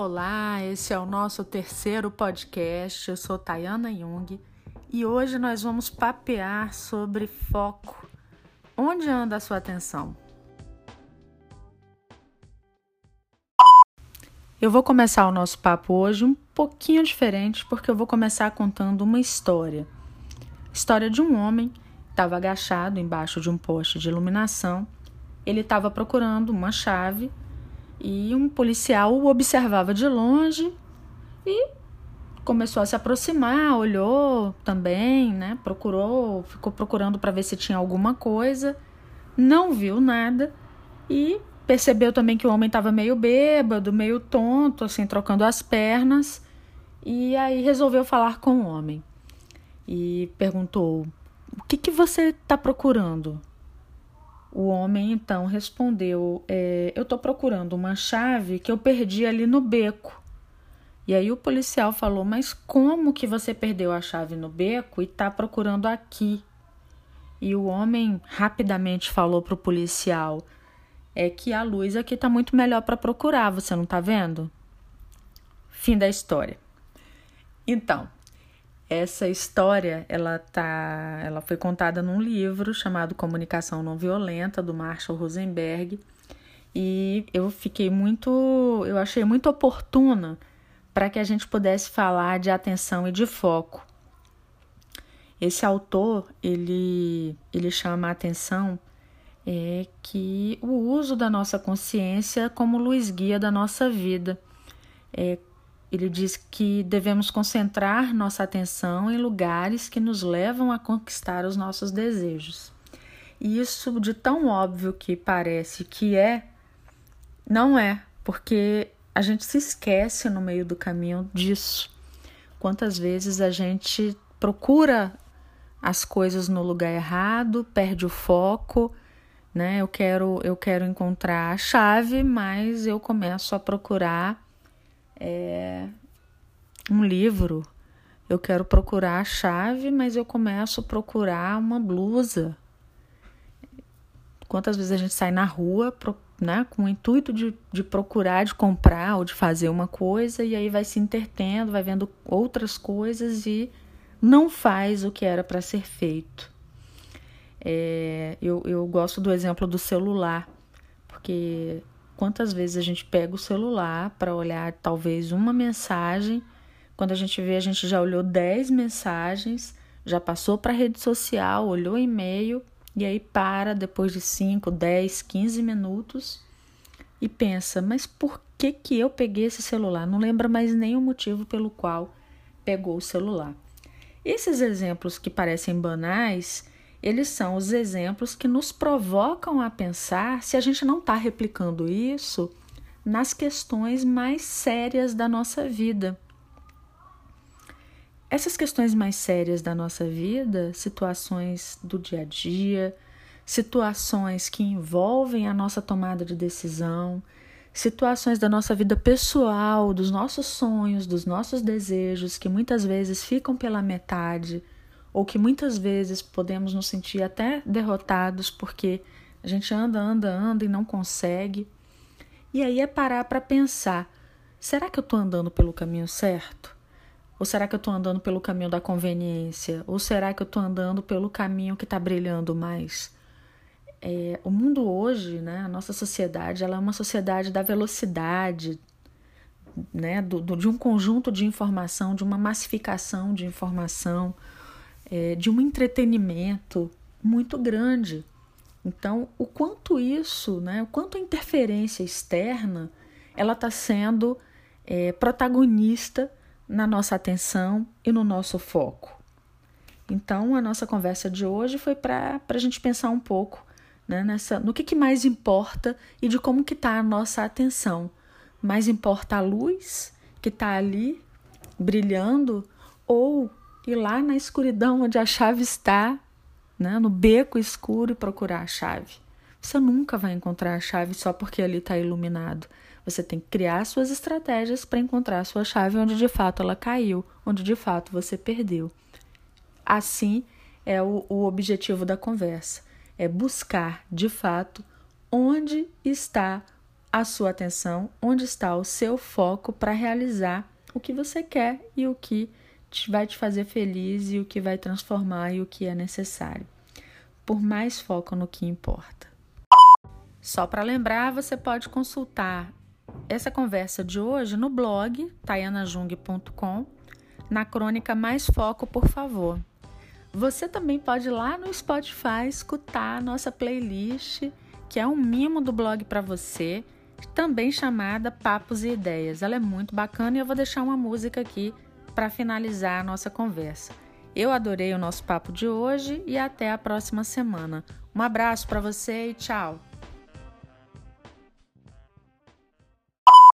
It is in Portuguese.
Olá, esse é o nosso terceiro podcast. Eu sou Tayana Jung e hoje nós vamos papear sobre foco. Onde anda a sua atenção? Eu vou começar o nosso papo hoje um pouquinho diferente porque eu vou começar contando uma história. História de um homem que estava agachado embaixo de um poste de iluminação. Ele estava procurando uma chave e um policial o observava de longe e começou a se aproximar, olhou também, né? Procurou, ficou procurando para ver se tinha alguma coisa, não viu nada e percebeu também que o homem estava meio bêbado, meio tonto, assim, trocando as pernas. E aí resolveu falar com o homem e perguntou: O que, que você está procurando? O homem então respondeu: é, Eu estou procurando uma chave que eu perdi ali no beco. E aí o policial falou: Mas como que você perdeu a chave no beco e está procurando aqui? E o homem rapidamente falou para o policial: É que a luz aqui está muito melhor para procurar, você não está vendo? Fim da história. Então, essa história, ela tá, ela foi contada num livro chamado Comunicação Não Violenta do Marshall Rosenberg, e eu fiquei muito, eu achei muito oportuna para que a gente pudesse falar de atenção e de foco. Esse autor, ele, ele chama a atenção é que o uso da nossa consciência como luz guia da nossa vida, é, ele diz que devemos concentrar nossa atenção em lugares que nos levam a conquistar os nossos desejos. E isso, de tão óbvio que parece que é, não é, porque a gente se esquece no meio do caminho disso. Quantas vezes a gente procura as coisas no lugar errado, perde o foco, né? Eu quero, eu quero encontrar a chave, mas eu começo a procurar é, um livro. Eu quero procurar a chave, mas eu começo a procurar uma blusa. Quantas vezes a gente sai na rua né, com o intuito de, de procurar, de comprar ou de fazer uma coisa, e aí vai se intertendo, vai vendo outras coisas e não faz o que era para ser feito. É, eu, eu gosto do exemplo do celular, porque Quantas vezes a gente pega o celular para olhar talvez uma mensagem, quando a gente vê, a gente já olhou 10 mensagens, já passou para a rede social, olhou e-mail e aí para depois de 5, 10, 15 minutos e pensa: mas por que, que eu peguei esse celular? Não lembra mais nenhum motivo pelo qual pegou o celular. Esses exemplos que parecem banais eles são os exemplos que nos provocam a pensar se a gente não está replicando isso nas questões mais sérias da nossa vida. Essas questões mais sérias da nossa vida, situações do dia a dia, situações que envolvem a nossa tomada de decisão, situações da nossa vida pessoal, dos nossos sonhos, dos nossos desejos, que muitas vezes ficam pela metade ou que muitas vezes podemos nos sentir até derrotados porque a gente anda, anda, anda e não consegue. E aí é parar para pensar: será que eu estou andando pelo caminho certo? Ou será que eu estou andando pelo caminho da conveniência? Ou será que eu estou andando pelo caminho que está brilhando mais? É, o mundo hoje, né, a nossa sociedade, ela é uma sociedade da velocidade, né, do, do, de um conjunto de informação, de uma massificação de informação é, de um entretenimento muito grande. Então, o quanto isso, né, o quanto a interferência externa, ela está sendo é, protagonista na nossa atenção e no nosso foco. Então, a nossa conversa de hoje foi para a gente pensar um pouco né, nessa, no que, que mais importa e de como que está a nossa atenção. Mais importa a luz que está ali brilhando ou ir lá na escuridão onde a chave está, né, no beco escuro e procurar a chave. Você nunca vai encontrar a chave só porque ali está iluminado. Você tem que criar suas estratégias para encontrar a sua chave onde de fato ela caiu, onde de fato você perdeu. Assim é o, o objetivo da conversa: é buscar de fato onde está a sua atenção onde está o seu foco para realizar o que você quer e o que vai te fazer feliz e o que vai transformar e o que é necessário. Por mais foco no que importa. Só para lembrar, você pode consultar essa conversa de hoje no blog tayanajung.com, na crônica Mais Foco, por favor. Você também pode ir lá no Spotify escutar a nossa playlist, que é um mimo do blog para você, também chamada Papos e Ideias. Ela é muito bacana e eu vou deixar uma música aqui para finalizar a nossa conversa. Eu adorei o nosso papo de hoje e até a próxima semana. Um abraço para você e tchau!